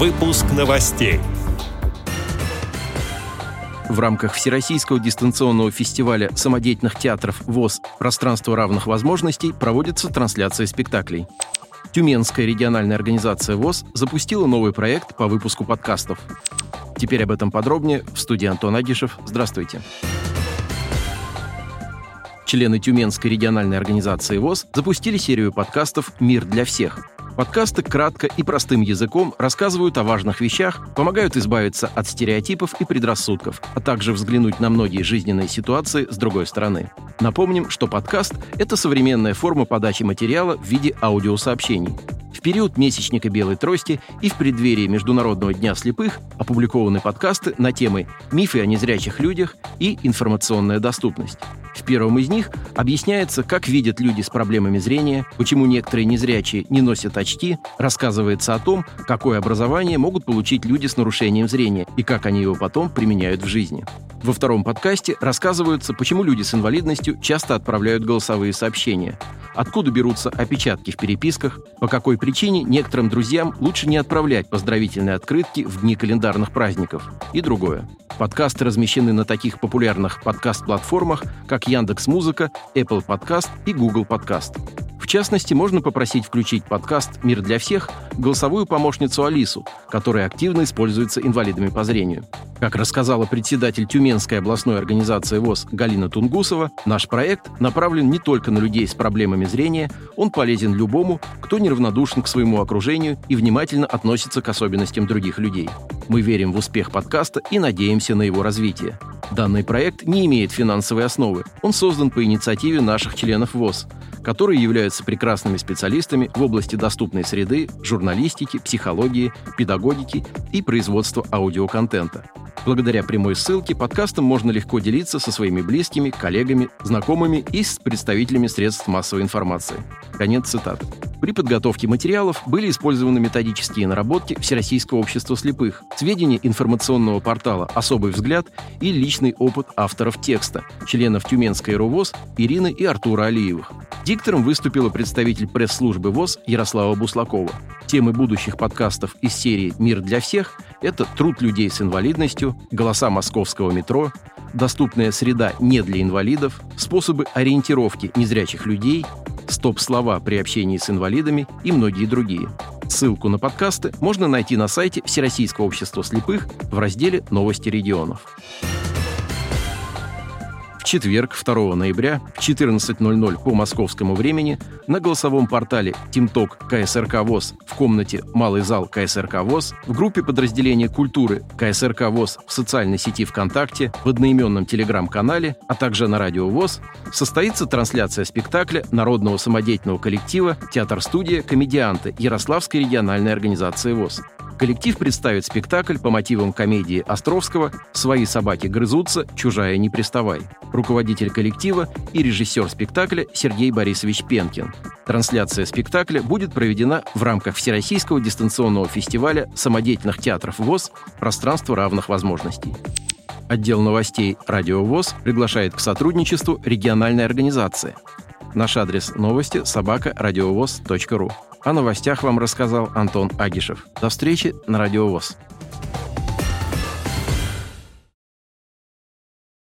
Выпуск новостей. В рамках Всероссийского дистанционного фестиваля самодеятельных театров ВОЗ «Пространство равных возможностей» проводится трансляция спектаклей. Тюменская региональная организация ВОЗ запустила новый проект по выпуску подкастов. Теперь об этом подробнее в студии Антон Агишев. Здравствуйте. Члены Тюменской региональной организации ВОЗ запустили серию подкастов «Мир для всех», Подкасты кратко и простым языком рассказывают о важных вещах, помогают избавиться от стереотипов и предрассудков, а также взглянуть на многие жизненные ситуации с другой стороны. Напомним, что подкаст – это современная форма подачи материала в виде аудиосообщений. В период месячника «Белой трости» и в преддверии Международного дня слепых опубликованы подкасты на темы «Мифы о незрячих людях» и «Информационная доступность». В первом из них объясняется, как видят люди с проблемами зрения, почему некоторые незрячие не носят очки, рассказывается о том, какое образование могут получить люди с нарушением зрения и как они его потом применяют в жизни. Во втором подкасте рассказывается, почему люди с инвалидностью часто отправляют голосовые сообщения, откуда берутся опечатки в переписках, по какой причине некоторым друзьям лучше не отправлять поздравительные открытки в дни календарных праздников и другое. Подкасты размещены на таких популярных подкаст-платформах, как Яндекс Музыка, Apple Podcast и Google Podcast частности, можно попросить включить подкаст «Мир для всех» голосовую помощницу Алису, которая активно используется инвалидами по зрению. Как рассказала председатель Тюменской областной организации ВОЗ Галина Тунгусова, наш проект направлен не только на людей с проблемами зрения, он полезен любому, кто неравнодушен к своему окружению и внимательно относится к особенностям других людей. Мы верим в успех подкаста и надеемся на его развитие. Данный проект не имеет финансовой основы. Он создан по инициативе наших членов ВОЗ – которые являются прекрасными специалистами в области доступной среды, журналистики, психологии, педагогики и производства аудиоконтента. Благодаря прямой ссылке подкастом можно легко делиться со своими близкими, коллегами, знакомыми и с представителями средств массовой информации. Конец цитаты. При подготовке материалов были использованы методические наработки Всероссийского общества слепых, сведения информационного портала «Особый взгляд» и личный опыт авторов текста, членов Тюменской РУВОЗ Ирины и Артура Алиевых. Диктором выступила представитель пресс-службы ВОЗ Ярослава Буслакова. Темы будущих подкастов из серии «Мир для всех» — это труд людей с инвалидностью, голоса московского метро, доступная среда не для инвалидов, способы ориентировки незрячих людей, стоп-слова при общении с инвалидами и многие другие. Ссылку на подкасты можно найти на сайте Всероссийского общества слепых в разделе «Новости регионов» четверг, 2 ноября в 14.00 по московскому времени на голосовом портале «Тимток КСРК ВОЗ» в комнате «Малый зал КСРК ВОЗ», в группе подразделения культуры КСРК ВОЗ в социальной сети ВКонтакте, в одноименном телеграм-канале, а также на радио ВОЗ состоится трансляция спектакля народного самодеятельного коллектива «Театр-студия. Комедианты» Ярославской региональной организации ВОЗ. Коллектив представит спектакль по мотивам комедии Островского «Свои собаки грызутся, чужая не приставай». Руководитель коллектива и режиссер спектакля Сергей Борисович Пенкин. Трансляция спектакля будет проведена в рамках Всероссийского дистанционного фестиваля самодеятельных театров ВОЗ «Пространство равных возможностей». Отдел новостей «Радио ВОЗ» приглашает к сотрудничеству региональной организации. Наш адрес новости – собака радиовоз.ру. О новостях вам рассказал Антон Агишев. До встречи на Радио ВОЗ.